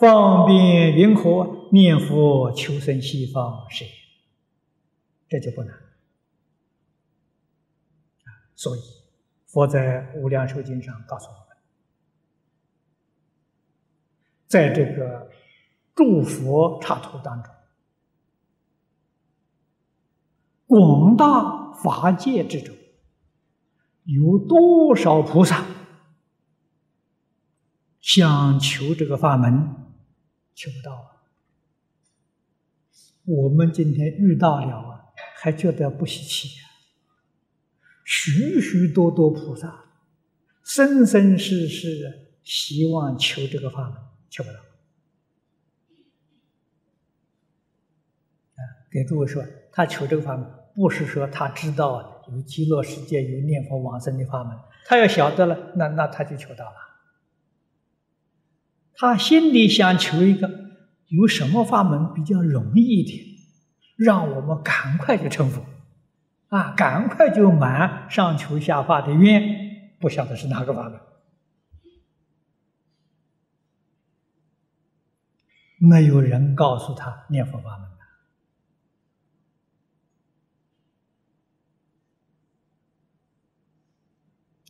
方便云何？念佛求生西方是，这就不难。所以佛在《无量寿经》上告诉我们，在这个诸佛刹土当中，广大法界之中，有多少菩萨想求这个法门？求不到啊！我们今天遇到了啊，还觉得不稀奇呀。许许多多菩萨，生生世世希望求这个法门，求不到。啊，给诸位说，他求这个法门，不是说他知道有极乐世界有念佛往生的法门，他要晓得了，那那他就求到了。他心里想求一个有什么法门比较容易一点，让我们赶快就成佛，啊，赶快就满上求下化的愿，不晓得是哪个法门，没有人告诉他念佛法门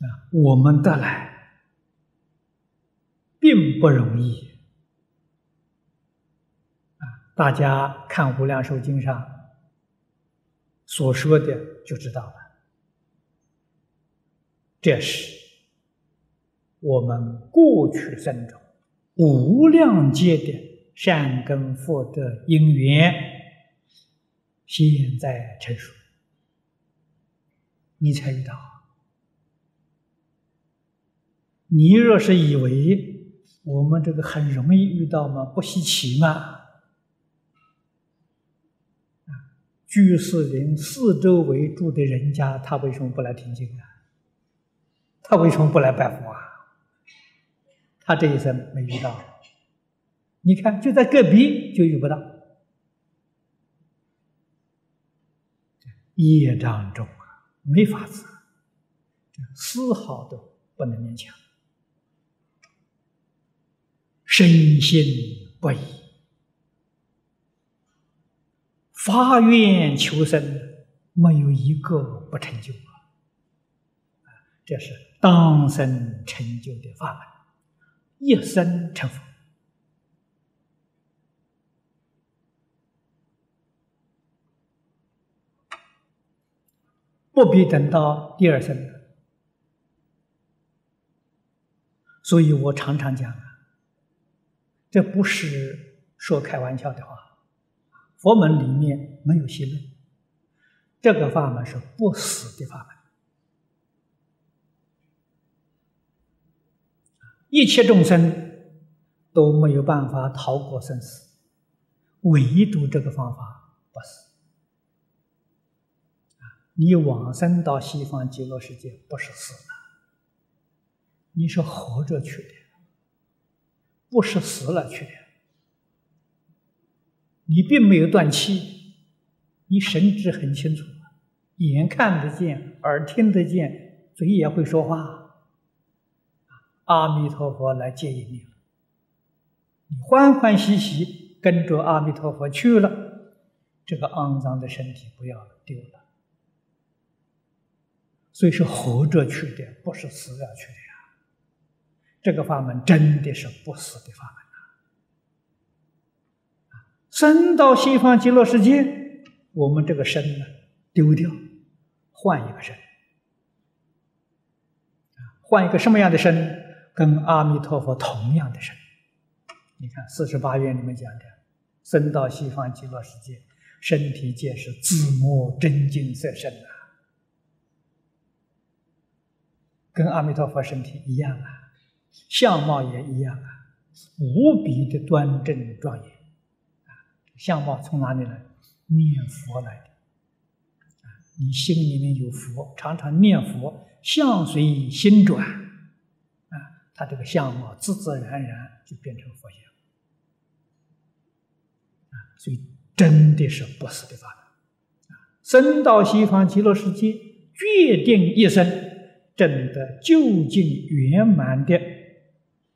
啊，我们得来。并不容易啊！大家看《无量寿经》上所说的就知道了。这是我们过去生中无量劫的善根福德因缘，现在成熟，你才遇到。你若是以为，我们这个很容易遇到吗？不稀奇吗？居士林四周围住的人家，他为什么不来听经啊？他为什么不来拜佛啊？他这一生没遇到，你看就在隔壁就遇不到，业障重啊，没法子，丝毫都不能勉强。深信不疑，发愿求生，没有一个不成就啊！这是当生成就的法门，一生成佛，不必等到第二生。所以我常常讲。这不是说开玩笑的话，佛门里面没有邪论，这个法门是不死的法门，一切众生都没有办法逃过生死，唯独这个方法不死。你往生到西方极乐世界不是死了，你是活着去的。不是死了去的，你并没有断气，你神志很清楚，眼看得见，耳听得见，嘴也会说话，阿弥陀佛来接引你了，你欢欢喜喜跟着阿弥陀佛去了，这个肮脏的身体不要了，丢了，所以是活着去的，不是死了去的。这个法门真的是不死的法门啊！生到西方极乐世界，我们这个身呢丢掉，换一个身换一个什么样的身？跟阿弥陀佛同样的身。你看四十八愿里面讲的，生到西方极乐世界，身体皆是自摸真金色身啊，跟阿弥陀佛身体一样啊。相貌也一样啊，无比的端正庄严啊！相貌从哪里来？念佛来的啊！你心里面有佛，常常念佛，相随心转啊，他这个相貌自自然然就变成佛像啊！所以真的是不死的法啊！生到西方极乐世界，决定一生证得究竟圆满的。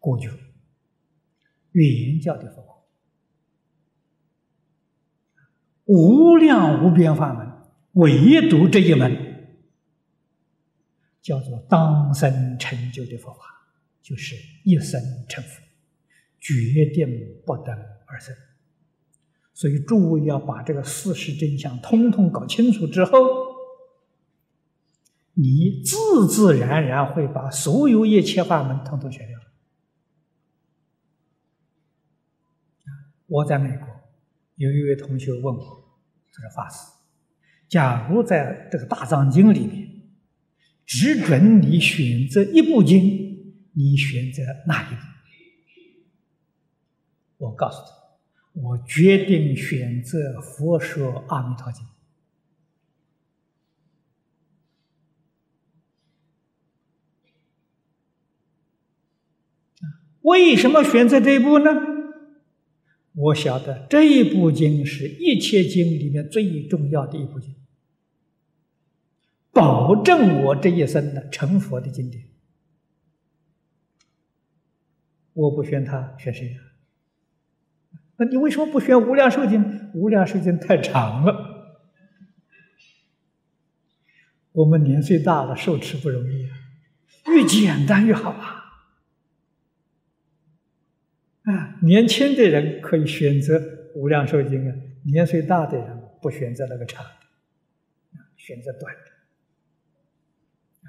过去，原教的佛法，无量无边法门，唯独这一门叫做当生成就的佛法，就是一生成佛，决定不得而生。所以诸位要把这个事实真相通通搞清楚之后，你自自然然会把所有一切法门通通学掉。我在美国，有一位同学问我：“这个法师，假如在这个大藏经里面，只准你选择一部经，你选择哪一部？”我告诉他：“我决定选择《佛说阿弥陀经》。”为什么选择这一部呢？我晓得这一部经是一切经里面最重要的一部经，保证我这一生的成佛的经典。我不选他，选谁呀？那你为什么不选《无量寿经》？《无量寿经》太长了，我们年岁大了，受持不容易啊，越简单越好啊。啊，年轻的人可以选择无量寿经啊，年岁大的人不选择那个长的，选择短的，啊，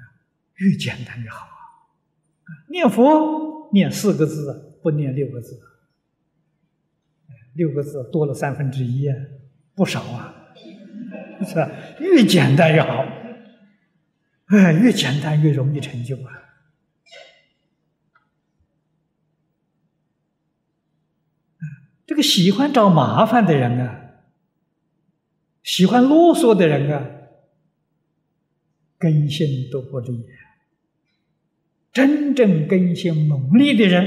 越简单越好啊！念佛念四个字，不念六个字，六个字多了三分之一啊，不少啊，是吧？越简单越好，哎，越简单越容易成就啊。这个喜欢找麻烦的人啊，喜欢啰嗦的人啊，根性都不利。真正根性猛烈的人，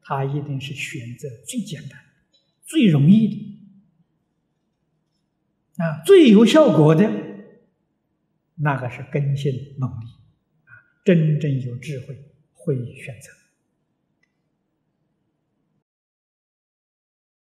他一定是选择最简单、最容易的啊，最有效果的。那个是根性猛烈啊，真正有智慧会选择。